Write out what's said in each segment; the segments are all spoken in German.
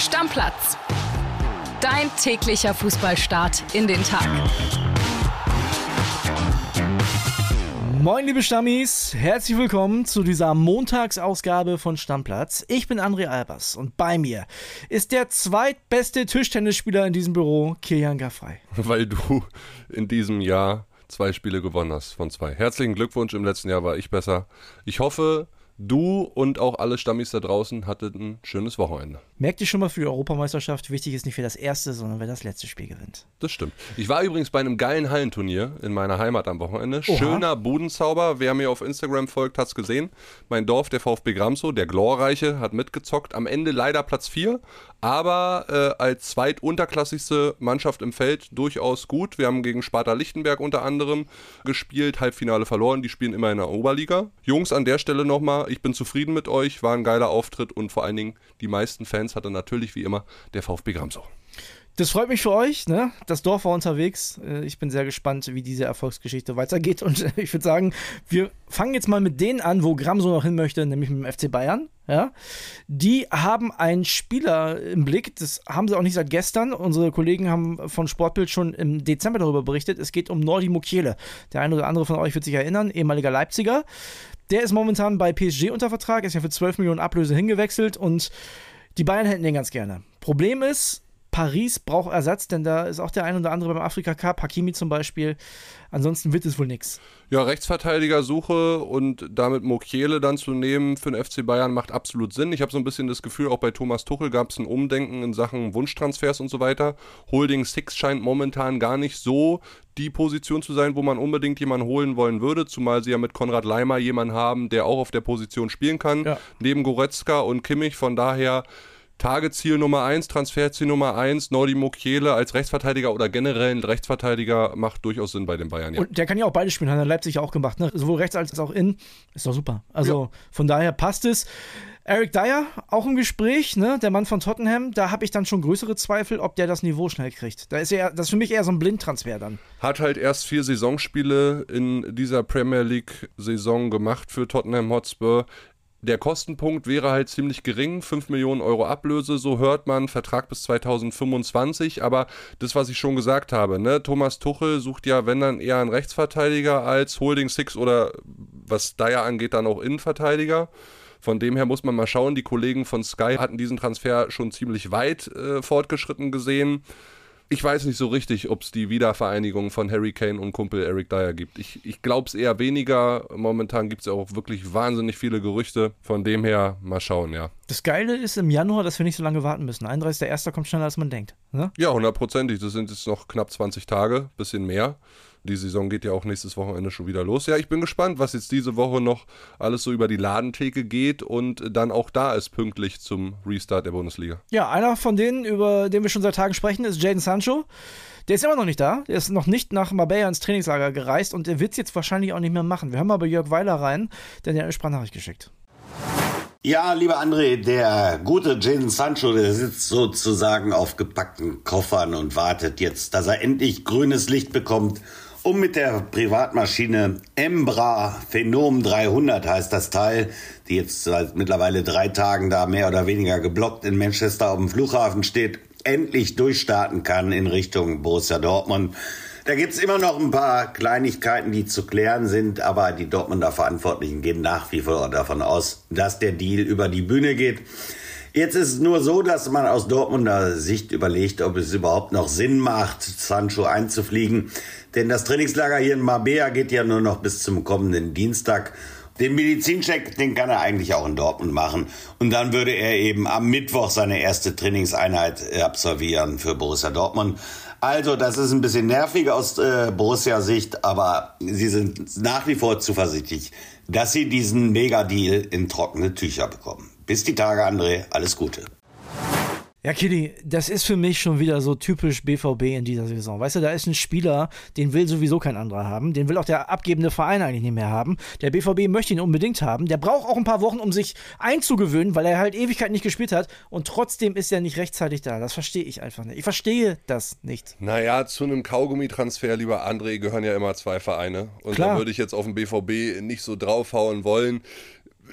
Stammplatz. Dein täglicher Fußballstart in den Tag. Moin, liebe Stammis, herzlich willkommen zu dieser Montagsausgabe von Stammplatz. Ich bin André Albers und bei mir ist der zweitbeste Tischtennisspieler in diesem Büro, Kilian Gaffrey. Weil du in diesem Jahr zwei Spiele gewonnen hast von zwei. Herzlichen Glückwunsch, im letzten Jahr war ich besser. Ich hoffe, du und auch alle Stammis da draußen hattet ein schönes Wochenende. Merkt ihr schon mal für die Europameisterschaft, wichtig ist nicht wer das erste, sondern wer das letzte Spiel gewinnt. Das stimmt. Ich war übrigens bei einem geilen Hallenturnier in meiner Heimat am Wochenende. Oha. Schöner Budenzauber. Wer mir auf Instagram folgt, hat's gesehen. Mein Dorf, der VfB Gramso, der Glorreiche, hat mitgezockt. Am Ende leider Platz 4, aber äh, als zweitunterklassigste Mannschaft im Feld durchaus gut. Wir haben gegen Sparta Lichtenberg unter anderem gespielt, Halbfinale verloren. Die spielen immer in der Oberliga. Jungs, an der Stelle nochmal, ich bin zufrieden mit euch. War ein geiler Auftritt und vor allen Dingen die meisten Fans hatte natürlich wie immer der VfB Gramso. Das freut mich für euch, ne? Das Dorf war unterwegs. Äh, Ich bin sehr gespannt, wie diese Erfolgsgeschichte weitergeht. Und äh, ich würde sagen, wir fangen jetzt mal mit denen an, wo Gramso noch hin möchte, nämlich mit dem FC Bayern. Ja? Die haben einen Spieler im Blick, das haben sie auch nicht seit gestern. Unsere Kollegen haben von Sportbild schon im Dezember darüber berichtet. Es geht um Nordi Mukiele. Der eine oder andere von euch wird sich erinnern, ehemaliger Leipziger. Der ist momentan bei PSG unter Vertrag, ist ja für 12 Millionen Ablöse hingewechselt und die Bayern hätten den ganz gerne. Problem ist, Paris braucht Ersatz, denn da ist auch der ein oder andere beim Afrika Cup, Hakimi zum Beispiel. Ansonsten wird es wohl nichts. Ja, Rechtsverteidigersuche und damit Mokiele dann zu nehmen für den FC Bayern macht absolut Sinn. Ich habe so ein bisschen das Gefühl, auch bei Thomas Tuchel gab es ein Umdenken in Sachen Wunschtransfers und so weiter. Holding Six scheint momentan gar nicht so die Position zu sein, wo man unbedingt jemanden holen wollen würde, zumal sie ja mit Konrad Leimer jemanden haben, der auch auf der Position spielen kann, Ja. neben Goretzka und Kimmich. Von daher Tageziel Nummer 1, Transferziel Nummer 1, Nordi Mukiele als Rechtsverteidiger oder generell ein Rechtsverteidiger macht durchaus Sinn bei den Bayern. Ja. Und der kann ja auch beide spielen, hat er Leipzig auch gemacht, ne? sowohl rechts als auch innen. Ist doch super. Also von daher passt es. Eric Dyer, auch im Gespräch, ne? der Mann von Tottenham, da habe ich dann schon größere Zweifel, ob der das Niveau schnell kriegt. Da ist er, das ist für mich eher so ein Blindtransfer dann. Hat halt erst vier Saisonspiele in dieser Premier League-Saison gemacht für Tottenham Hotspur. Der Kostenpunkt wäre halt ziemlich gering, 5 Millionen Euro Ablöse, so hört man, Vertrag bis 2025, aber das, was ich schon gesagt habe, ne, Thomas Tuchel sucht ja, wenn dann eher einen Rechtsverteidiger als Holding Six oder was Dyer angeht, dann auch Innenverteidiger. Von dem her muss man mal schauen, die Kollegen von Sky hatten diesen Transfer schon ziemlich weit äh, fortgeschritten gesehen. Ich weiß nicht so richtig, ob es die Wiedervereinigung von Harry Kane und Kumpel Eric Dyer gibt. Ich, ich glaube es eher weniger. Momentan gibt es ja auch wirklich wahnsinnig viele Gerüchte. Von dem her mal schauen, ja. Das Geile ist im Januar, dass wir nicht so lange warten müssen. 31.01. kommt schneller, als man denkt. Ne? Ja, hundertprozentig. Das sind jetzt noch knapp 20 Tage, bisschen mehr. Die Saison geht ja auch nächstes Wochenende schon wieder los. Ja, ich bin gespannt, was jetzt diese Woche noch alles so über die Ladentheke geht und dann auch da ist pünktlich zum Restart der Bundesliga. Ja, einer von denen, über den wir schon seit Tagen sprechen, ist Jaden Sancho. Der ist immer noch nicht da. Der ist noch nicht nach Marbella ins Trainingslager gereist und der wird es jetzt wahrscheinlich auch nicht mehr machen. Wir hören mal bei Jörg Weiler rein, denn der hat eine Sprachnachricht geschickt. Ja, lieber André, der gute Jadon Sancho, der sitzt sozusagen auf gepackten Koffern und wartet jetzt, dass er endlich grünes Licht bekommt, um mit der Privatmaschine Embra Phenom 300 heißt das Teil, die jetzt seit mittlerweile drei Tagen da mehr oder weniger geblockt in Manchester auf dem Flughafen steht, endlich durchstarten kann in Richtung Borussia Dortmund. Da gibt's immer noch ein paar Kleinigkeiten, die zu klären sind, aber die Dortmunder Verantwortlichen gehen nach wie vor davon aus, dass der Deal über die Bühne geht. Jetzt ist es nur so, dass man aus Dortmunder Sicht überlegt, ob es überhaupt noch Sinn macht, Sancho einzufliegen. Denn das Trainingslager hier in Marbella geht ja nur noch bis zum kommenden Dienstag. Den Medizincheck, den kann er eigentlich auch in Dortmund machen. Und dann würde er eben am Mittwoch seine erste Trainingseinheit äh, absolvieren für Borussia Dortmund. Also, das ist ein bisschen nervig aus äh, Borussia-Sicht, aber sie sind nach wie vor zuversichtlich, dass sie diesen Mega-Deal in trockene Tücher bekommen. Bis die Tage, André. Alles Gute. Ja, Kitty, das ist für mich schon wieder so typisch BVB in dieser Saison. Weißt du, da ist ein Spieler, den will sowieso kein anderer haben. Den will auch der abgebende Verein eigentlich nicht mehr haben. Der BVB möchte ihn unbedingt haben. Der braucht auch ein paar Wochen, um sich einzugewöhnen, weil er halt Ewigkeit nicht gespielt hat. Und trotzdem ist er nicht rechtzeitig da. Das verstehe ich einfach nicht. Ich verstehe das nicht. Naja, zu einem Kaugummi-Transfer, lieber André, gehören ja immer zwei Vereine. Und Klar. da würde ich jetzt auf den BVB nicht so draufhauen wollen.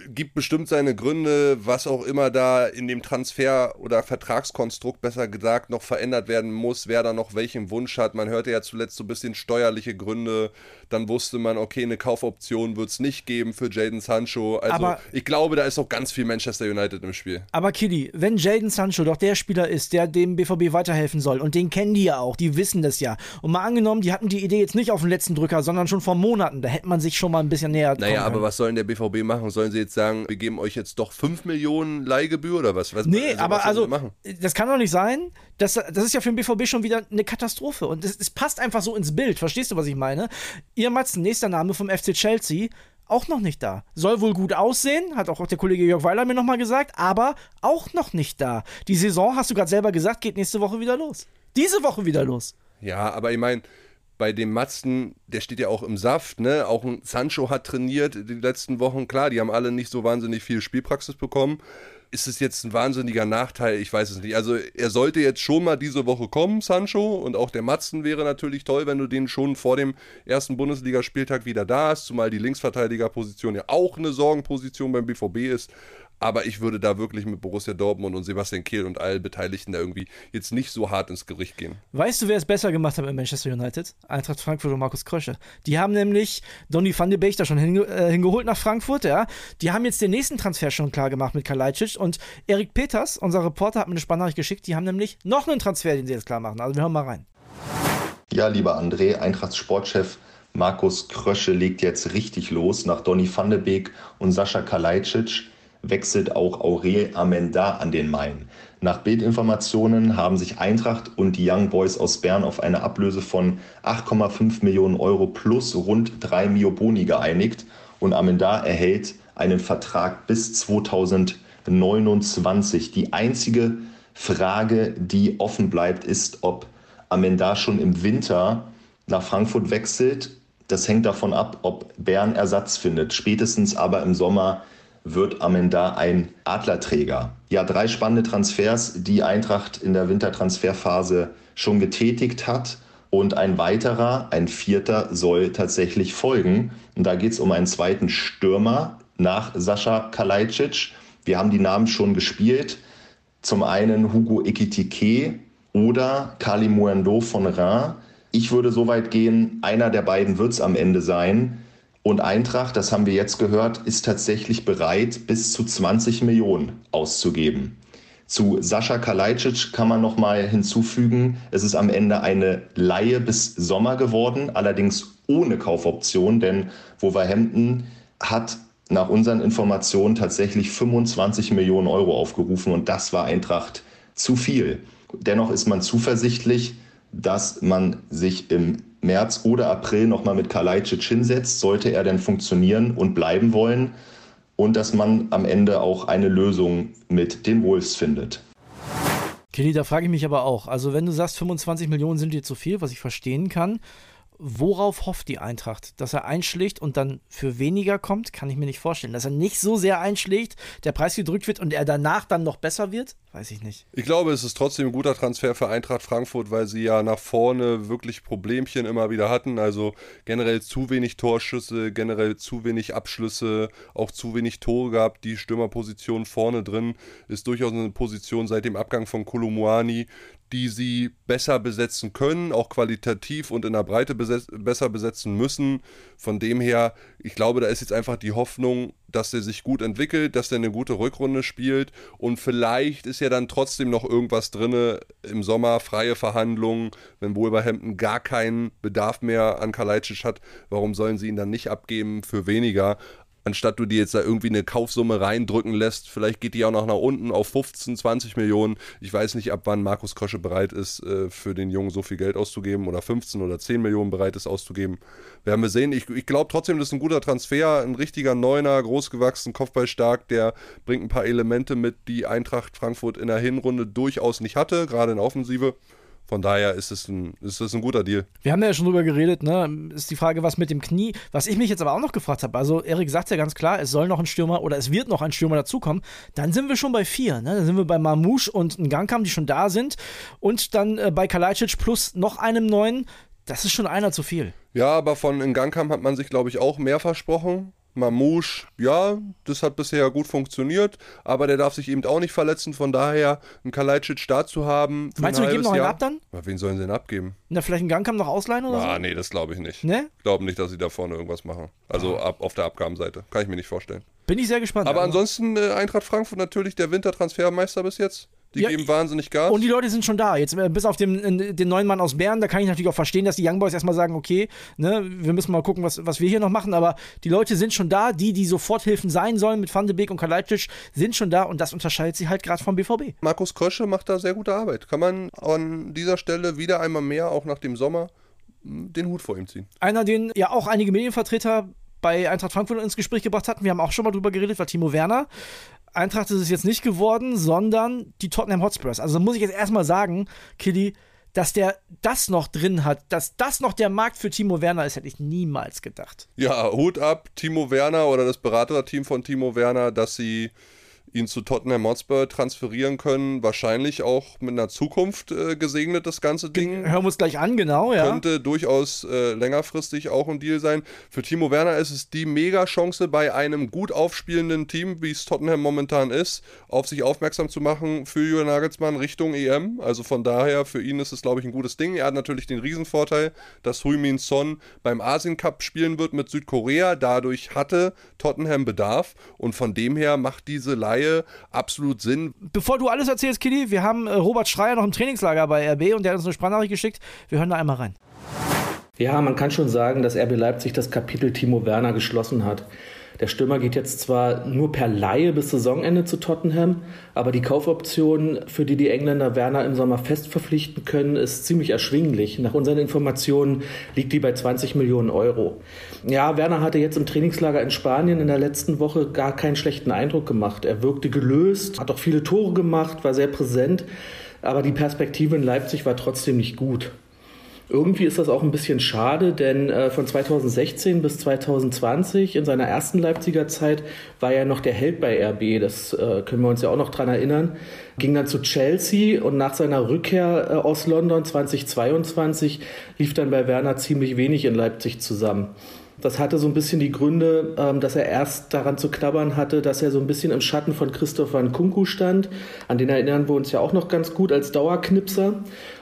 Gibt bestimmt seine Gründe, was auch immer da in dem Transfer- oder Vertragskonstrukt besser gesagt noch verändert werden muss, wer da noch welchen Wunsch hat. Man hörte ja zuletzt so ein bisschen steuerliche Gründe. Dann wusste man, okay, eine Kaufoption wird es nicht geben für Jaden Sancho. Also Aber- ich glaube, da ist auch ganz viel Manchester United im Spiel. Aber Kili, wenn Jaden Sancho doch der Spieler ist, der dem BVB weiterhelfen soll, und den kennen die ja auch, die wissen das ja. Und mal angenommen, die hatten die Idee jetzt nicht auf den letzten Drücker, sondern schon vor Monaten, da hätte man sich schon mal ein bisschen näher Naja, aber was soll denn der BVB machen? Sollen sie jetzt sagen, wir geben euch jetzt doch 5 Millionen Leihgebühr oder was? was Nee, was aber sollen also, das kann doch nicht sein. Das, das ist ja für den BVB schon wieder eine Katastrophe. Und es, es passt einfach so ins Bild. Verstehst du, was ich meine? Ihr Matzen, nächster Name vom FC Chelsea, auch noch nicht da. Soll wohl gut aussehen, hat auch der Kollege Jörg Weiler mir nochmal gesagt, aber auch noch nicht da. Die Saison, hast du gerade selber gesagt, geht nächste Woche wieder los. Diese Woche wieder los. Ja, aber ich meine, bei dem Matzen, der steht ja auch im Saft, ne? Auch ein Sancho hat trainiert die letzten Wochen. Klar, die haben alle nicht so wahnsinnig viel Spielpraxis bekommen. Ist es jetzt ein wahnsinniger Nachteil? Ich weiß es nicht. Also er sollte jetzt schon mal diese Woche kommen, Sancho. Und auch der Matzen wäre natürlich toll, wenn du den schon vor dem ersten Bundesligaspieltag wieder da hast. Zumal die Linksverteidigerposition ja auch eine Sorgenposition beim BVB ist. Aber ich würde da wirklich mit Borussia Dortmund und Sebastian Kehl und allen Beteiligten da irgendwie jetzt nicht so hart ins Gericht gehen. Weißt du, wer es besser gemacht hat in Manchester United? Eintracht Frankfurt und Markus Krösche. Die haben nämlich Donny van de Beek da schon hinge äh, hingeholt nach Frankfurt, ja. Die haben jetzt den nächsten Transfer schon klar gemacht mit Kalajdzic und Erik Peters, unser Reporter, hat mir eine Spannnachricht geschickt. Die haben nämlich noch einen Transfer, den sie jetzt klar machen. Also wir hören mal rein. Ja, lieber André, Eintrachts Sportchef Markus Krösche legt jetzt richtig los. Nach Donny van de Beek und Sascha Kalajdzic wechselt auch Aurel Amenda an den Main. Nach Bildinformationen haben sich Eintracht und die Young Boys aus Bern auf eine Ablöse von 8,5 Millionen Euro plus rund 3 Mio Boni geeinigt und Amenda erhält einen Vertrag bis 2029. Die einzige Frage, die offen bleibt, ist, ob Amenda schon im Winter nach Frankfurt wechselt. Das hängt davon ab, ob Bern Ersatz findet. Spätestens aber im Sommer wird Amenda ein Adlerträger. Ja, drei spannende Transfers, die Eintracht in der Wintertransferphase schon getätigt hat. Und ein weiterer, ein vierter, soll tatsächlich folgen. Und da geht es um einen zweiten Stürmer nach Sascha Kalajdzic. Wir haben die Namen schon gespielt. Zum einen Hugo Ekitike oder Kali Muendo von Rhin. Ich würde so weit gehen, einer der beiden wird es am Ende sein. Und Eintracht, das haben wir jetzt gehört, ist tatsächlich bereit, bis zu 20 Millionen auszugeben. Zu Sascha Kalajdzic kann man noch mal hinzufügen, es ist am Ende eine Laie bis Sommer geworden, allerdings ohne Kaufoption, denn Wolverhampton hat nach unseren Informationen tatsächlich 25 Millionen Euro aufgerufen und das war Eintracht zu viel. Dennoch ist man zuversichtlich, dass man sich im März oder April nochmal mit Kalajdzic hinsetzt, sollte er denn funktionieren und bleiben wollen und dass man am Ende auch eine Lösung mit den Wolves findet. Kelly, da frage ich mich aber auch. Also, wenn du sagst, 25 Millionen sind dir zu viel, was ich verstehen kann, worauf hofft die Eintracht? Dass er einschlägt und dann für weniger kommt, kann ich mir nicht vorstellen. Dass er nicht so sehr einschlägt, der Preis gedrückt wird und er danach dann noch besser wird, weiß ich nicht. Ich glaube, es ist trotzdem ein guter Transfer für Eintracht Frankfurt, weil sie ja nach vorne wirklich Problemchen immer wieder hatten. Also generell zu wenig Torschüsse, generell zu wenig Abschlüsse, auch zu wenig Tore gehabt. Die Stürmerposition vorne drin ist durchaus eine Position seit dem Abgang von Kolumuani, die sie besser besetzen können, auch qualitativ und in der Breite besetz besser besetzen müssen. Von dem her, ich glaube, da ist jetzt einfach die Hoffnung, dass er sich gut entwickelt, dass er eine gute Rückrunde spielt und vielleicht ist ja dann trotzdem noch irgendwas drin im Sommer, freie Verhandlungen, wenn Wolverhampton gar keinen Bedarf mehr an Kalajdzic hat, warum sollen sie ihn dann nicht abgeben für weniger? Anstatt du dir jetzt da irgendwie eine Kaufsumme reindrücken lässt, vielleicht geht die auch noch nach unten auf 15, 20 Millionen. Ich weiß nicht, ab wann Markus Krösche bereit ist, äh, für den Jungen so viel Geld auszugeben oder 15 oder 10 Millionen bereit ist auszugeben. Werden wir sehen. Ich, ich glaube trotzdem, das ist ein guter Transfer, ein richtiger Neuner, großgewachsen, Kopfballstark, der bringt ein paar Elemente mit, die Eintracht Frankfurt in der Hinrunde durchaus nicht hatte, gerade in der Offensive. Von daher ist es ein, ist es ein guter Deal. Wir haben ja schon drüber geredet, ne? Ist die Frage, was mit dem Knie. Was ich mich jetzt aber auch noch gefragt habe, also Erik sagt ja ganz klar, es soll noch ein Stürmer oder es wird noch ein Stürmer dazukommen. Dann sind wir schon bei vier, ne? Dann sind wir bei Mamouche und Ngankam, die schon da sind. Und dann äh, bei Kalajdzic plus noch einem neuen. Das ist schon einer zu viel. Ja, aber von Ngankam hat man sich, glaube ich, auch mehr versprochen. Mamouche, ja, das hat bisher gut funktioniert, aber der darf sich eben auch nicht verletzen. Von daher, einen Kalajdzic da zu haben. Meinst du, wir geben noch einen ab dann? Na, wen sollen sie denn abgeben? Na, vielleicht einen Gangkamm noch ausleihen oder ah, so? nee, das glaube ich nicht. Ne? Ich glaube nicht, dass sie da vorne irgendwas machen. Also ab, auf der Abgabenseite. Kann ich mir nicht vorstellen. Bin ich sehr gespannt. Aber Also- ansonsten äh, Eintracht Frankfurt natürlich der Wintertransfermeister bis jetzt. Die Ja, geben wahnsinnig Gas. Und die Leute sind schon da. Jetzt äh, bis auf den, äh, den neuen Mann aus Bern, da kann ich natürlich auch verstehen, dass die Young Boys erstmal sagen, okay, ne, wir müssen mal gucken, was, was wir hier noch machen. Aber die Leute sind schon da, die, die Soforthilfen sein sollen mit Van de Beek und Kalajdzic, sind schon da und das unterscheidet sie halt gerade vom BVB. Markus Krösche macht da sehr gute Arbeit. Kann man an dieser Stelle wieder einmal mehr, auch nach dem Sommer, den Hut vor ihm ziehen. Einer, den ja auch einige Medienvertreter bei Eintracht Frankfurt ins Gespräch gebracht hatten. Wir haben auch schon mal drüber geredet, war Timo Werner. Eintracht ist es jetzt nicht geworden, sondern die Tottenham Hotspurs. Also muss ich jetzt erstmal sagen, Killy, dass der das noch drin hat, dass das noch der Markt für Timo Werner ist, hätte ich niemals gedacht. Ja, Hut ab, Timo Werner oder das Beraterteam von Timo Werner, dass sie ihn zu Tottenham Hotspur transferieren können. Wahrscheinlich auch mit einer Zukunft äh, gesegnet, das ganze Ding. Hören wir uns gleich an, genau, ja. könnte durchaus äh, längerfristig auch ein Deal sein. Für Timo Werner ist es die Mega-Chance bei einem gut aufspielenden Team, wie es Tottenham momentan ist, auf sich aufmerksam zu machen für Julian Nagelsmann Richtung EM. Also von daher, für ihn ist es, glaube ich, ein gutes Ding. Er hat natürlich den Riesenvorteil, dass Hui-Min Son beim Asien Cup spielen wird mit Südkorea. Dadurch hatte Tottenham Bedarf und von dem her macht diese Laie absolut Sinn. Bevor du alles erzählst, Killy, wir haben äh, Robert Schreier noch im Trainingslager bei RB und der hat uns eine Sprachnachricht geschickt. Wir hören da einmal rein. Ja, man kann schon sagen, dass RB Leipzig das Kapitel Timo Werner geschlossen hat. Der Stürmer geht jetzt zwar nur per Laie bis Saisonende zu Tottenham, aber die Kaufoption, für die die Engländer Werner im Sommer fest verpflichten können, ist ziemlich erschwinglich. Nach unseren Informationen liegt die bei 20 Millionen Euro. Ja, Werner hatte jetzt im Trainingslager in Spanien in der letzten Woche gar keinen schlechten Eindruck gemacht. Er wirkte gelöst, hat auch viele Tore gemacht, war sehr präsent, aber die Perspektive in Leipzig war trotzdem nicht gut. Irgendwie ist das auch ein bisschen schade, denn äh, von 2016 bis 2020 in seiner ersten Leipziger Zeit war er noch der Held bei RB. Das äh, können wir uns ja auch noch dran erinnern. Ging dann zu Chelsea und nach seiner Rückkehr äh, aus London 2022 lief dann bei Werner ziemlich wenig in Leipzig zusammen. Das hatte so ein bisschen die Gründe, ähm, dass er erst daran zu knabbern hatte, dass er so ein bisschen im Schatten von Christoph van Kunku stand. An den erinnern wir uns ja auch noch ganz gut als Dauerknipser.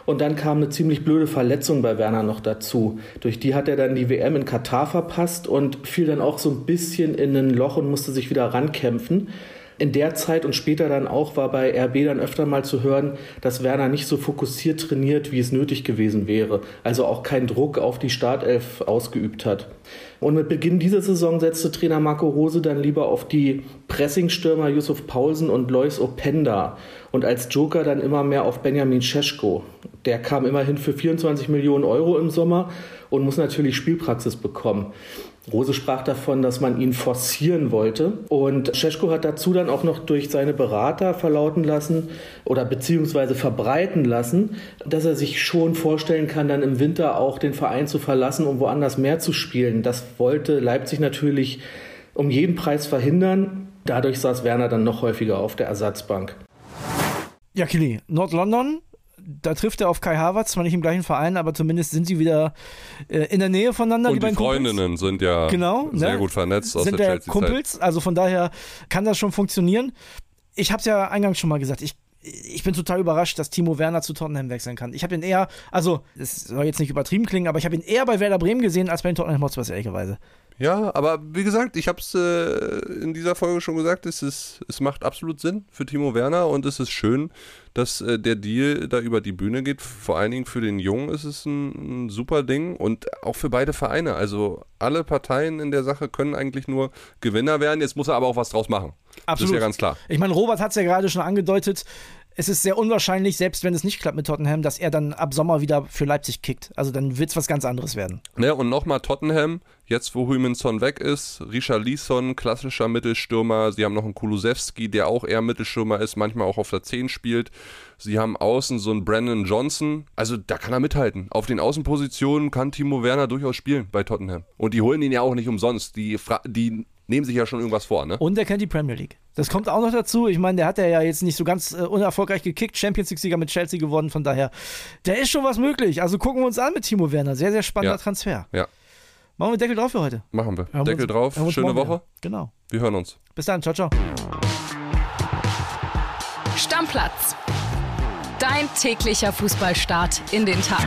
Und dann kam eine ziemlich blöde Verletzung bei Werner noch dazu. Durch die hat er dann die WM in Katar verpasst und fiel dann auch so ein bisschen in ein Loch und musste sich wieder rankämpfen. In der Zeit und später dann auch war bei RB dann öfter mal zu hören, dass Werner nicht so fokussiert trainiert, wie es nötig gewesen wäre. Also auch keinen Druck auf die Startelf ausgeübt hat. Und mit Beginn dieser Saison setzte Trainer Marco Rose dann lieber auf die Pressingstürmer Yusuf Paulsen und Lois Openda und als Joker dann immer mehr auf Benjamin Scheschko. Der kam immerhin für 24 Millionen Euro im Sommer und muss natürlich Spielpraxis bekommen. Rose sprach davon, dass man ihn forcieren wollte. Und Scheschko hat dazu dann auch noch durch seine Berater verlauten lassen oder beziehungsweise verbreiten lassen, dass er sich schon vorstellen kann, dann im Winter auch den Verein zu verlassen, um woanders mehr zu spielen. Das wollte Leipzig natürlich um jeden Preis verhindern. Dadurch saß Werner dann noch häufiger auf der Ersatzbank. Ja, Killy, Nord-London, da trifft er auf Kai Havertz, zwar nicht im gleichen Verein, aber zumindest sind sie wieder äh, in der Nähe voneinander. Und die beiden Kumpels. Freundinnen sind ja Genau, sehr ne? gut vernetzt aus sind der der. Kumpels, also von daher kann das schon funktionieren. Ich habe es ja eingangs schon mal gesagt, ich, ich bin total überrascht, dass Timo Werner zu Tottenham wechseln kann. Ich habe ihn eher, also es soll jetzt nicht übertrieben klingen, aber ich habe ihn eher bei Werder Bremen gesehen als bei den Tottenham Hotspurs, ehrlicherweise. Ja, aber wie gesagt, ich habe es äh, in dieser Folge schon gesagt, es, ist, es macht absolut Sinn für Timo Werner und es ist schön, dass äh, der Deal da über die Bühne geht. Vor allen Dingen für den Jungen ist es ein, ein super Ding und auch für beide Vereine. Also alle Parteien in der Sache können eigentlich nur Gewinner werden. Jetzt muss er aber auch was draus machen. Das ist ja ganz klar. Ich meine, Robert hat es ja gerade schon angedeutet. Es ist sehr unwahrscheinlich, selbst wenn es nicht klappt mit Tottenham, dass er dann ab Sommer wieder für Leipzig kickt. Also dann wird es was ganz anderes werden. Ne, und nochmal Tottenham, jetzt wo Huiminson weg ist, Richard Leeson, klassischer Mittelstürmer, sie haben noch einen Kulusewski, der auch eher Mittelstürmer ist, manchmal auch auf der 10 spielt. Sie haben außen so einen Brandon Johnson, also da kann er mithalten. Auf den Außenpositionen kann Timo Werner durchaus spielen bei Tottenham. Und die holen ihn ja auch nicht umsonst, die, Fra die nehmen sich ja schon irgendwas vor, ne? Und er kennt die Premier League. Das kommt auch noch dazu. Ich meine, der hat ja jetzt nicht so ganz äh, unerfolgreich gekickt, Champions League-Sieger mit Chelsea geworden, von daher, der ist schon was möglich. Also gucken wir uns an mit Timo Werner. Sehr, sehr spannender Ja. Transfer. Ja. Machen wir Deckel drauf für heute. Machen wir. Hören Deckel uns- drauf. Schöne Woche. wieder. Genau. Wir hören uns. Bis dann. Ciao, ciao. Stammplatz. Dein täglicher Fußballstart in den Tag.